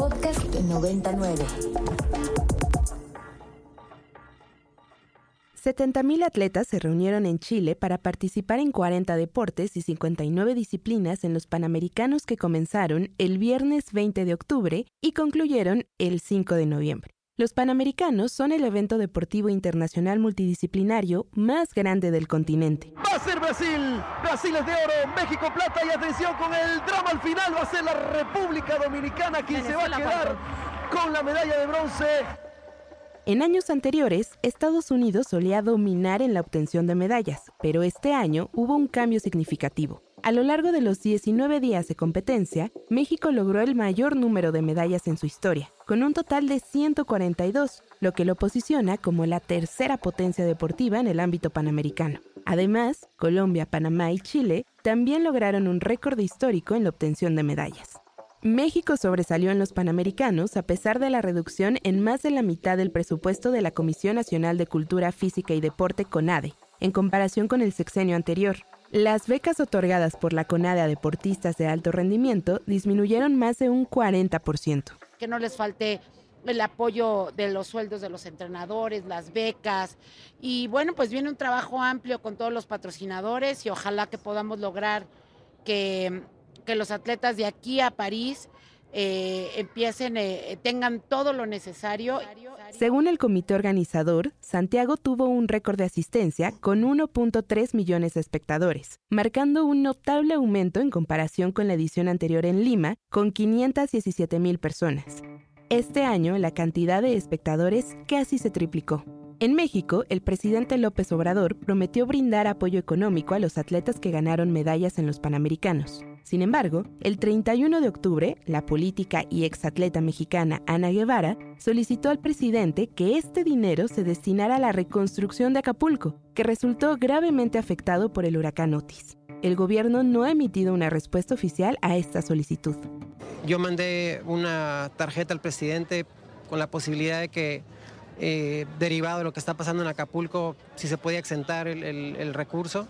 Podcast 99. 70.000 atletas se reunieron en Chile para participar en 40 deportes y 59 disciplinas en los Panamericanos que comenzaron el viernes 20 de octubre y concluyeron el 5 de noviembre. Los Panamericanos son el evento deportivo internacional multidisciplinario más grande del continente. Va a ser Brasil, Brasil es de oro, México plata y atención con el drama al final va a ser la República Dominicana quien se va a quedar con la medalla de bronce. En años anteriores, Estados Unidos solía dominar en la obtención de medallas, pero este año hubo un cambio significativo. A lo largo de los 19 días de competencia, México logró el mayor número de medallas en su historia, con un total de 142, lo que lo posiciona como la tercera potencia deportiva en el ámbito panamericano. Además, Colombia, Panamá y Chile también lograron un récord histórico en la obtención de medallas. México sobresalió en los Panamericanos a pesar de la reducción en más de la mitad del presupuesto de la Comisión Nacional de Cultura Física y Deporte CONADE, en comparación con el sexenio anterior, las becas otorgadas por la CONADE a deportistas de alto rendimiento disminuyeron más de un 40%. Que no les falte el apoyo de los sueldos de los entrenadores, las becas. Y bueno, pues viene un trabajo amplio con todos los patrocinadores y ojalá que podamos lograr que, que los atletas de aquí a París eh, empiecen, eh, tengan todo lo necesario. Según el comité organizador, Santiago tuvo un récord de asistencia con 1.3 millones de espectadores, marcando un notable aumento en comparación con la edición anterior en Lima, con 517 mil personas. Este año la cantidad de espectadores casi se triplicó. En México, el presidente López Obrador prometió brindar apoyo económico a los atletas que ganaron medallas en los Panamericanos. Sin embargo, el 31 de octubre, la política y exatleta mexicana Ana Guevara solicitó al presidente que este dinero se destinara a la reconstrucción de Acapulco, que resultó gravemente afectado por el huracán Otis. El gobierno no ha emitido una respuesta oficial a esta solicitud. Yo mandé una tarjeta al presidente con la posibilidad de que, eh, derivado de lo que está pasando en Acapulco, si se podía exentar el, el recurso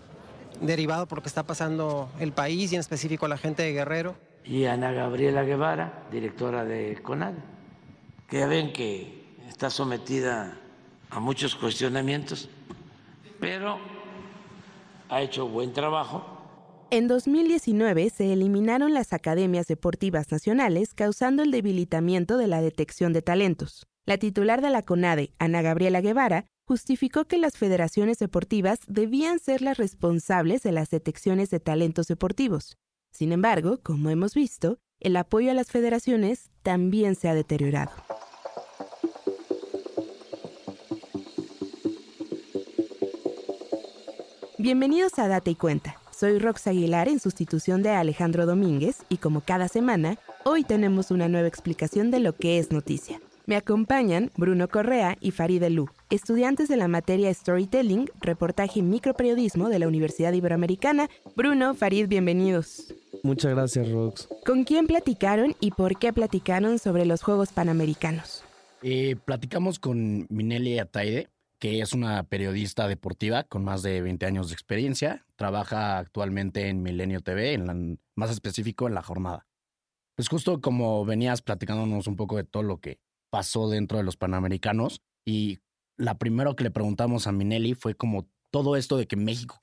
derivado por lo que está pasando el país y en específico la gente de Guerrero. Y Ana Gabriela Guevara, directora de CONAD, que ya ven que está sometida a muchos cuestionamientos, pero ha hecho buen trabajo. En 2019 se eliminaron las academias deportivas nacionales causando el debilitamiento de la detección de talentos. La titular de la CONADE, Ana Gabriela Guevara, justificó que las federaciones deportivas debían ser las responsables de las detecciones de talentos deportivos. Sin embargo, como hemos visto, el apoyo a las federaciones también se ha deteriorado. Bienvenidos a Date y Cuenta. Soy Rox Aguilar en sustitución de Alejandro Domínguez y como cada semana, hoy tenemos una nueva explicación de lo que es noticia. Me acompañan Bruno Correa y Farid Lu, estudiantes de la materia Storytelling, Reportaje y Microperiodismo de la Universidad Iberoamericana. Bruno, Farid, bienvenidos. Muchas gracias, Rox. ¿Con quién platicaron y por qué platicaron sobre los Juegos Panamericanos? Eh, platicamos con Minelli Ataide, que es una periodista deportiva con más de 20 años de experiencia. Trabaja actualmente en Milenio TV, en más específico en La Jornada. Pues justo como venías platicándonos un poco de todo lo que pasó dentro de los Panamericanos y la primera que le preguntamos a Minelli fue como todo esto de que México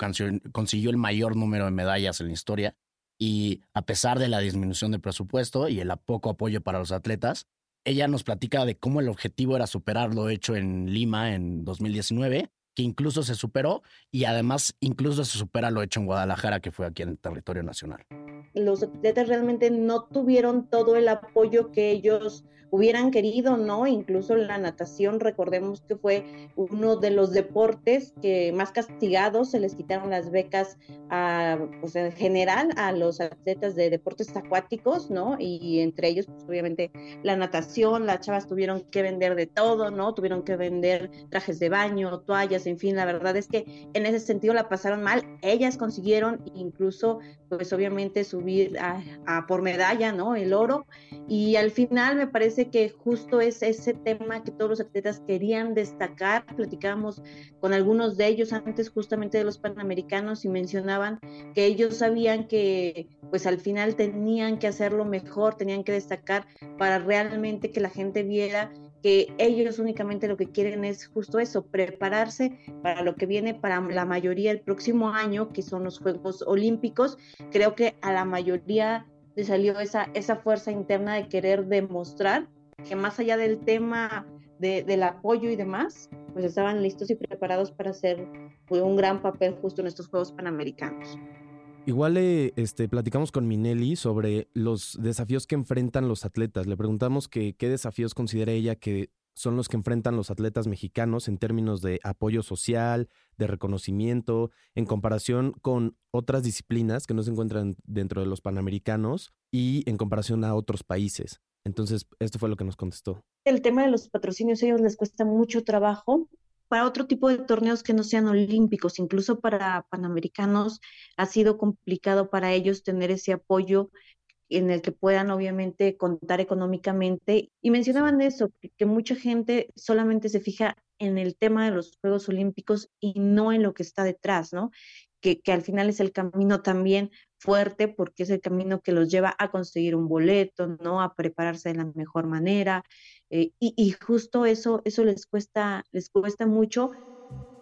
consiguió el mayor número de medallas en la historia y a pesar de la disminución de presupuesto y el poco apoyo para los atletas, ella nos platica de cómo el objetivo era superar lo hecho en Lima en 2019, incluso se superó y además incluso se supera lo hecho en Guadalajara, que fue aquí en territorio nacional. Los atletas realmente no tuvieron todo el apoyo que ellos hubieran querido, ¿no? Incluso la natación, recordemos que fue uno de los deportes que más castigados, se les quitaron las becas a, pues en general a los atletas de deportes acuáticos, ¿no? Y entre ellos, pues obviamente la natación, las chavas tuvieron que vender de todo, ¿no? Tuvieron que vender trajes de baño, toallas, en fin, la verdad es que en ese sentido la pasaron mal. Ellas consiguieron incluso, pues obviamente subir a, a por medalla, ¿no? El oro. Y al final me parece que justo es ese tema que todos los atletas querían destacar. Platicábamos con algunos de ellos antes justamente de los Panamericanos y mencionaban que ellos sabían que pues al final tenían que hacerlo mejor, tenían que destacar para realmente que la gente viera que ellos únicamente lo que quieren es justo eso, prepararse para lo que viene para la mayoría el próximo año, que son los Juegos Olímpicos. Creo que a la mayoría le salió esa, esa fuerza interna de querer demostrar que más allá del tema del apoyo y demás, pues estaban listos y preparados para hacer un gran papel justo en estos Juegos Panamericanos. Igual eh, este, platicamos con Minelli sobre los desafíos que enfrentan los atletas. Le preguntamos qué desafíos considera ella que son los que enfrentan los atletas mexicanos en términos de apoyo social, de reconocimiento, en comparación con otras disciplinas que no se encuentran dentro de los panamericanos y en comparación a otros países. Entonces, esto fue lo que nos contestó. El tema de los patrocinios, a ellos les cuesta mucho trabajo para otro tipo de torneos que no sean olímpicos, incluso para panamericanos, ha sido complicado para ellos tener ese apoyo en el que puedan obviamente contar económicamente. Y mencionaban eso, que, mucha gente solamente se fija en el tema de los Juegos Olímpicos y no en lo que está detrás, ¿no? Que, que al final es el camino también fuerte porque es el camino que los lleva a conseguir un boleto, ¿no? A prepararse de la mejor manera, eh, y, justo eso, eso les cuesta, les cuesta mucho.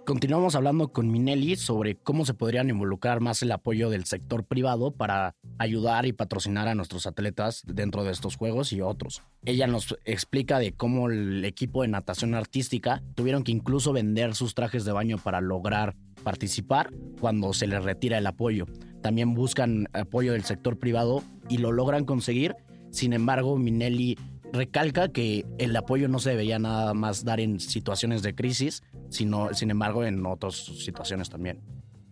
Continuamos hablando con Minelli sobre cómo se podrían involucrar más el apoyo del sector privado para ayudar y patrocinar a nuestros atletas dentro de estos juegos y otros. Ella nos explica de cómo el equipo de natación artística tuvieron que incluso vender sus trajes de baño para lograr participar cuando se les retira el apoyo. También buscan apoyo del sector privado y lo logran conseguir. Sin embargo, Minelli recalca que el apoyo no se debería nada más dar en situaciones de crisis, sino, sin embargo, en otras situaciones también.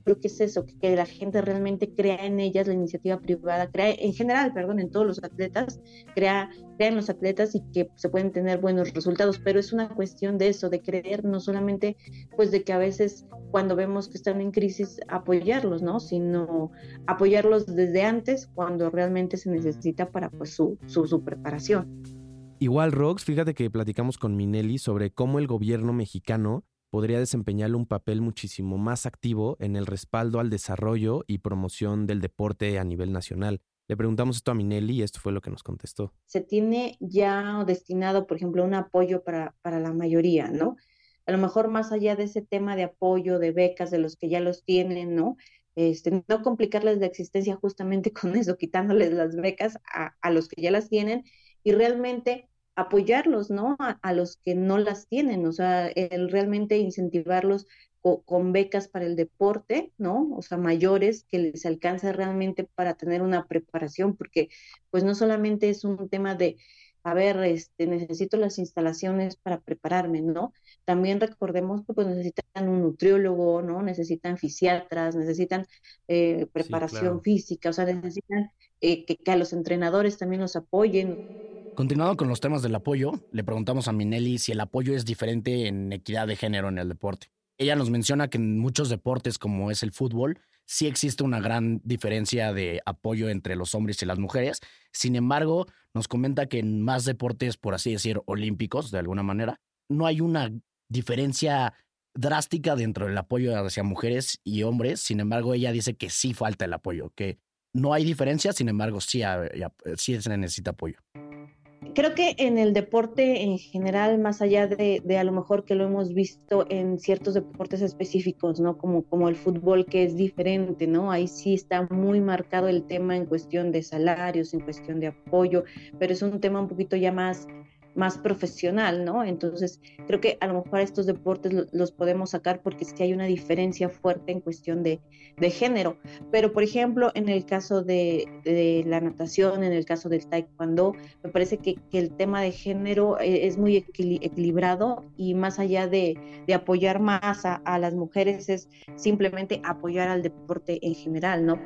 Creo que es eso, que la gente realmente crea en ellas, la iniciativa privada, crea en general, perdón, en todos los atletas, crea, crea en los atletas y que se pueden tener buenos resultados, pero es una cuestión de eso, de creer, no solamente pues de que a veces cuando vemos que están en crisis apoyarlos, ¿no? Sino apoyarlos desde antes cuando realmente se necesita para pues su, su, su preparación. Igual, Rox, fíjate que platicamos con Minelli sobre cómo el gobierno mexicano podría desempeñar un papel muchísimo más activo en el respaldo al desarrollo y promoción del deporte a nivel nacional. Le preguntamos esto a Minelli y esto fue lo que nos contestó. Se tiene ya destinado, por ejemplo, un apoyo para, para la mayoría, ¿no? A lo mejor más allá de ese tema de apoyo, de becas, de los que ya los tienen, ¿no? Este, no complicarles la existencia justamente con eso, quitándoles las becas a, a los que ya las tienen y realmente apoyarlos, ¿no? A, los que no las tienen, o sea, el realmente incentivarlos con becas para el deporte, ¿no? O sea, mayores que les alcanza realmente para tener una preparación, porque pues no solamente es un tema de, a ver, este, necesito las instalaciones para prepararme, ¿no? También recordemos que pues necesitan un nutriólogo, ¿no? Necesitan fisiatras, necesitan eh, preparación física, o sea, necesitan eh, que, que a los entrenadores también los apoyen. Continuando con los temas del apoyo, le preguntamos a Minelli si el apoyo es diferente en equidad de género en el deporte. Ella nos menciona que en muchos deportes, como es el fútbol, sí existe una gran diferencia de apoyo entre los hombres y las mujeres. Sin embargo, nos comenta que en más deportes, por así decir, olímpicos, de alguna manera, no hay una diferencia drástica dentro del apoyo hacia mujeres y hombres. Sin embargo, ella dice que sí falta el apoyo, que no hay diferencia, sin embargo, sí, sí se necesita apoyo creo que en el deporte en general, más allá de, a lo mejor que lo hemos visto en ciertos deportes específicos, ¿no? Como, como el fútbol, que es diferente, ¿no? Ahí sí está muy marcado el tema en cuestión de salarios, en cuestión de apoyo, pero es un tema un poquito ya más más profesional, ¿no? Entonces, creo que a lo mejor estos deportes los podemos sacar porque que hay una diferencia fuerte en cuestión de, género. Pero, por ejemplo, en el caso de, la natación, en el caso del taekwondo, me parece que, el tema de género eh, es muy equilibrado y más allá de, apoyar más a, a las mujeres es simplemente apoyar al deporte en general, ¿no?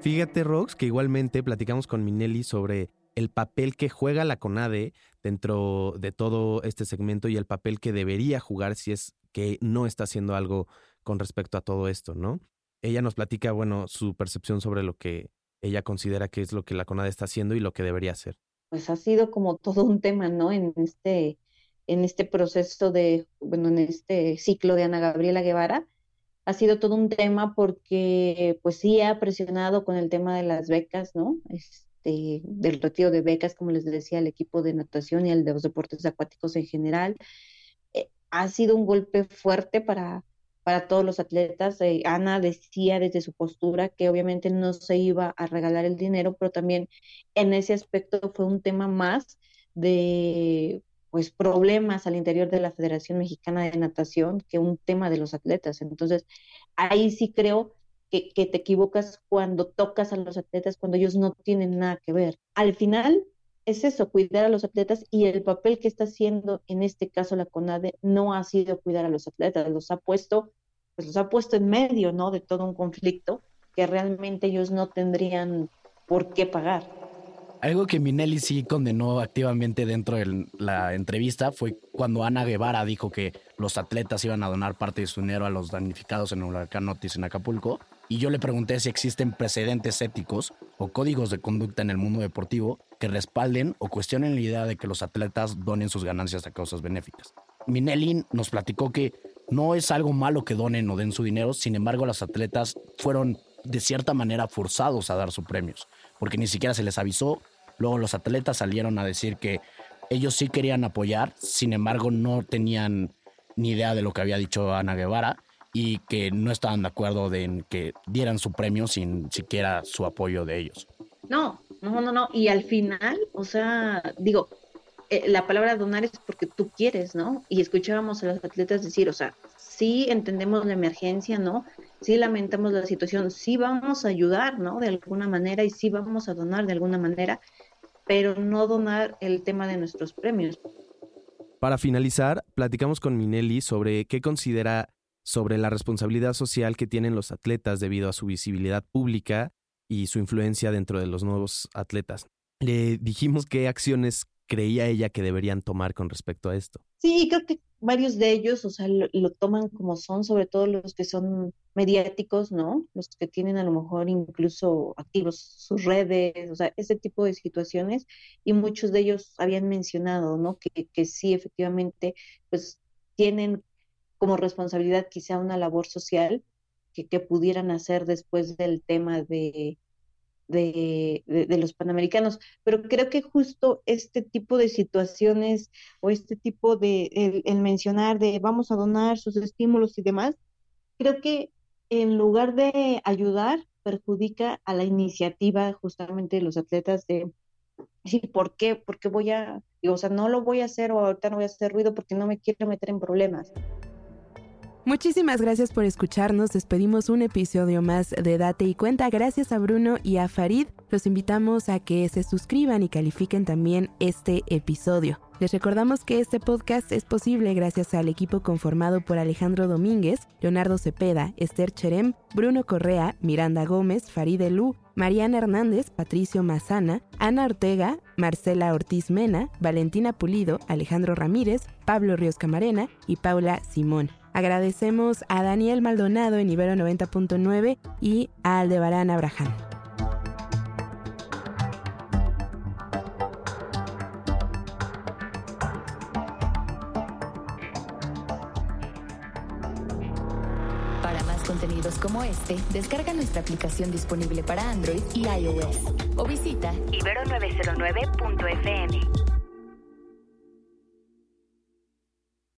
Fíjate, Rox, que igualmente platicamos con Minelli sobre el papel que juega la CONADE dentro de todo este segmento y el papel que debería jugar si es que no está haciendo algo con respecto a todo esto, ¿no? Ella nos platica, bueno, su percepción sobre lo que ella considera que es lo que la CONADE está haciendo y lo que debería hacer. Pues ha sido como todo un tema, ¿no? En este, en este proceso de, bueno, en este ciclo de Ana Gabriela Guevara, ha sido todo un tema porque, pues sí, ha presionado con el tema de las becas, ¿no? Este, del retiro de becas, como les decía, el equipo de natación y el de los deportes acuáticos en general. Eh, ha sido un golpe fuerte para, para todos los atletas. Eh, Ana decía desde su postura que obviamente no se iba a regalar el dinero, pero también en ese aspecto fue un tema más de pues problemas al interior de la Federación Mexicana de Natación que un tema de los atletas. Entonces, ahí sí creo que, que, te equivocas cuando tocas a los atletas, cuando ellos no tienen nada que ver. Al final es eso, cuidar a los atletas y el papel que está haciendo en este caso la CONADE no ha sido cuidar a los atletas, los ha puesto, pues los ha puesto en medio, ¿no? De todo un conflicto que realmente ellos no tendrían por qué pagar. Algo que Minelli sí condenó activamente dentro de la entrevista fue cuando Ana Guevara dijo que los atletas iban a donar parte de su dinero a los damnificados en el huracán Otis en Acapulco. Y yo le pregunté si existen precedentes éticos o códigos de conducta en el mundo deportivo que respalden o cuestionen la idea de que los atletas donen sus ganancias a causas benéficas. Minelli nos platicó que no es algo malo que donen o den su dinero, sin embargo los atletas fueron de cierta manera forzados a dar sus premios, porque ni siquiera se les avisó. Luego los atletas salieron a decir que ellos sí querían apoyar, sin embargo no tenían ni idea de lo que había dicho Ana Guevara y que no estaban de acuerdo en que dieran su premio sin siquiera su apoyo de ellos. No, no, no, no. Y al final, o sea, digo, eh, la palabra donar es porque tú quieres, ¿no? Y escuchábamos a los atletas decir, o sea, sí entendemos la emergencia, ¿no? Sí lamentamos la situación, sí vamos a ayudar, ¿no? De alguna manera y sí vamos a donar de alguna manera, pero no donar el tema de nuestros premios. Para finalizar, platicamos con Minelli sobre qué considera sobre la responsabilidad social que tienen los atletas debido a su visibilidad pública y su influencia dentro de los nuevos atletas. Le dijimos qué acciones creía ella que deberían tomar con respecto a esto. Sí, creo que varios de ellos, o sea, lo, toman como son, sobre todo los que son mediáticos, ¿no? Los que tienen a lo mejor incluso activos sus redes, o sea, ese tipo de situaciones, y muchos de ellos habían mencionado, ¿no? Que, que sí, efectivamente, pues tienen como responsabilidad quizá una labor social que, pudieran hacer después del tema de, de, de, los panamericanos, pero creo que justo este tipo de situaciones o este tipo de, el, mencionar de vamos a donar sus estímulos y demás, creo que en lugar de ayudar, perjudica a la iniciativa justamente de los atletas de decir, ¿por qué? Porque voy a, o sea, no lo voy a hacer o ahorita no voy a hacer ruido porque no me quiero meter en problemas. Muchísimas gracias por escucharnos. Despedimos un episodio más de Date y Cuenta. Gracias a Bruno y a Farid. Los invitamos a que se suscriban y califiquen también este episodio. Les recordamos que este podcast es posible gracias al equipo conformado por Alejandro Domínguez, Leonardo Cepeda, Esther Cherem, Bruno Correa, Miranda Gómez, Farid Elú, Mariana Hernández, Patricio Mazana, Ana Ortega, Marcela Ortiz Mena, Valentina Pulido, Alejandro Ramírez, Pablo Ríos Camarena y Paula Simón. Agradecemos a Daniel Maldonado en Ibero 90.9 y a Aldebarán Abraham. Para más contenidos como este, descarga nuestra aplicación disponible para Android y iOS o visita ibero909.fm.